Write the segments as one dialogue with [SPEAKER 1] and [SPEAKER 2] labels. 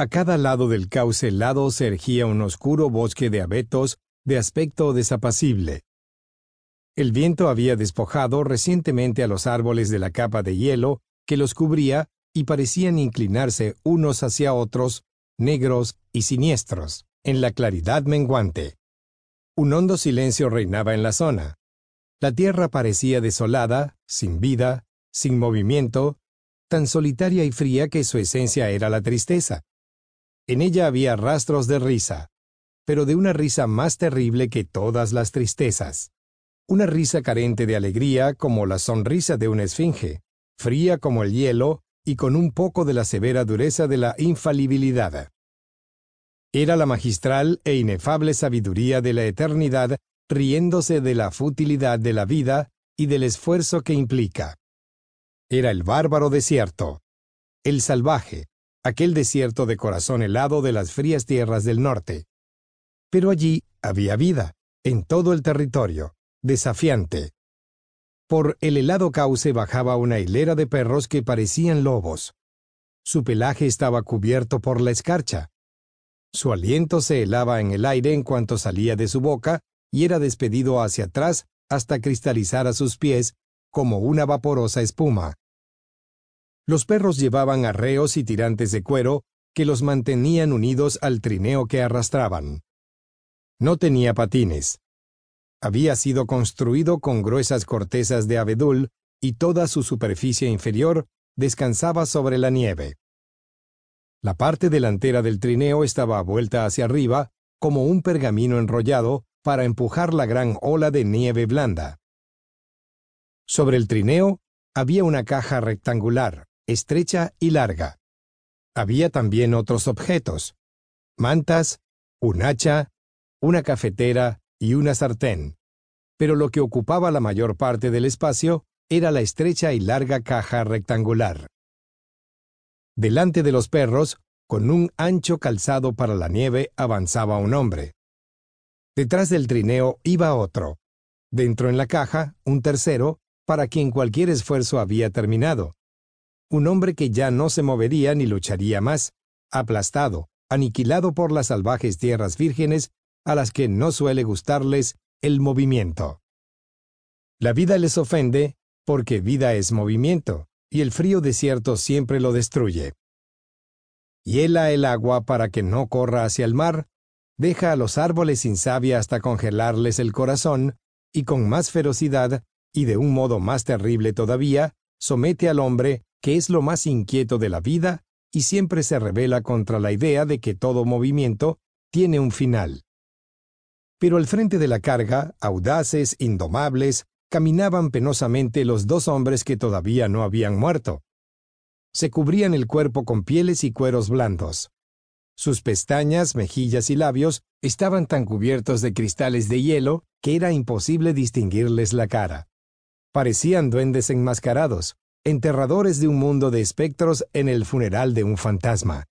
[SPEAKER 1] A cada lado del cauce helado se ergía un oscuro bosque de abetos de aspecto desapacible. El viento había despojado recientemente a los árboles de la capa de hielo que los cubría y parecían inclinarse unos hacia otros, negros y siniestros, en la claridad menguante. Un hondo silencio reinaba en la zona. La tierra parecía desolada, sin vida, sin movimiento, tan solitaria y fría que su esencia era la tristeza. En ella había rastros de risa, pero de una risa más terrible que todas las tristezas. Una risa carente de alegría como la sonrisa de una esfinge, fría como el hielo y con un poco de la severa dureza de la infalibilidad. Era la magistral e inefable sabiduría de la eternidad riéndose de la futilidad de la vida y del esfuerzo que implica. Era el bárbaro desierto, el salvaje, aquel desierto de corazón helado de las frías tierras del norte. Pero allí había vida, en todo el territorio, desafiante. Por el helado cauce bajaba una hilera de perros que parecían lobos. Su pelaje estaba cubierto por la escarcha. Su aliento se helaba en el aire en cuanto salía de su boca y era despedido hacia atrás hasta cristalizar a sus pies como una vaporosa espuma. Los perros llevaban arreos y tirantes de cuero que los mantenían unidos al trineo que arrastraban. No tenía patines. Había sido construido con gruesas cortezas de abedul y toda su superficie inferior descansaba sobre la nieve. La parte delantera del trineo estaba vuelta hacia arriba como un pergamino enrollado para empujar la gran ola de nieve blanda. Sobre el trineo había una caja rectangular, estrecha y larga. Había también otros objetos, mantas, un hacha, una cafetera y una sartén. Pero lo que ocupaba la mayor parte del espacio era la estrecha y larga caja rectangular. Delante de los perros, con un ancho calzado para la nieve, avanzaba un hombre. Detrás del trineo iba otro. Dentro en la caja, un tercero, para quien cualquier esfuerzo había terminado. Un hombre que ya no se movería ni lucharía más, aplastado, aniquilado por las salvajes tierras vírgenes a las que no suele gustarles el movimiento. La vida les ofende porque vida es movimiento, y el frío desierto siempre lo destruye. Hiela el agua para que no corra hacia el mar, deja a los árboles sin savia hasta congelarles el corazón, y con más ferocidad, y de un modo más terrible todavía, somete al hombre, que es lo más inquieto de la vida, y siempre se revela contra la idea de que todo movimiento tiene un final. Pero al frente de la carga, audaces, indomables, caminaban penosamente los dos hombres que todavía no habían muerto. Se cubrían el cuerpo con pieles y cueros blandos. Sus pestañas, mejillas y labios estaban tan cubiertos de cristales de hielo que era imposible distinguirles la cara. Parecían duendes enmascarados, enterradores de un mundo de espectros en el funeral de un fantasma.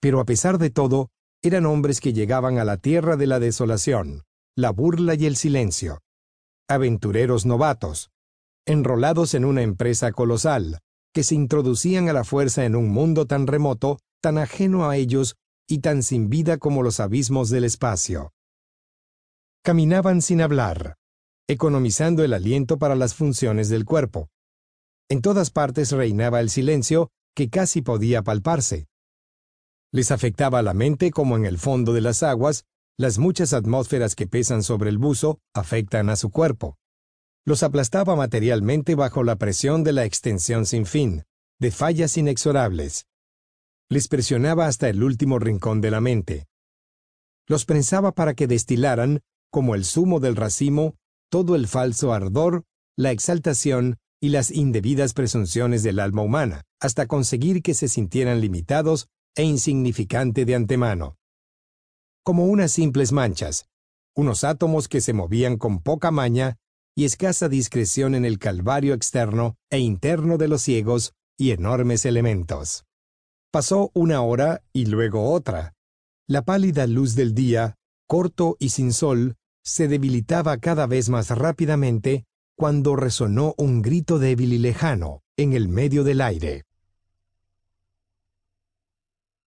[SPEAKER 1] Pero a pesar de todo, eran hombres que llegaban a la tierra de la desolación, la burla y el silencio. Aventureros novatos, enrolados en una empresa colosal, que se introducían a la fuerza en un mundo tan remoto tan ajeno a ellos y tan sin vida como los abismos del espacio. Caminaban sin hablar, economizando el aliento para las funciones del cuerpo. En todas partes reinaba el silencio que casi podía palparse. Les afectaba la mente como en el fondo de las aguas, las muchas atmósferas que pesan sobre el buzo afectan a su cuerpo. Los aplastaba materialmente bajo la presión de la extensión sin fin, de fallas inexorables, les presionaba hasta el último rincón de la mente. Los prensaba para que destilaran, como el zumo del racimo, todo el falso ardor, la exaltación y las indebidas presunciones del alma humana, hasta conseguir que se sintieran limitados e insignificante de antemano. Como unas simples manchas, unos átomos que se movían con poca maña y escasa discreción en el calvario externo e interno de los ciegos y enormes elementos. Pasó una hora y luego otra. La pálida luz del día, corto y sin sol, se debilitaba cada vez más rápidamente cuando resonó un grito débil y lejano en el medio del aire.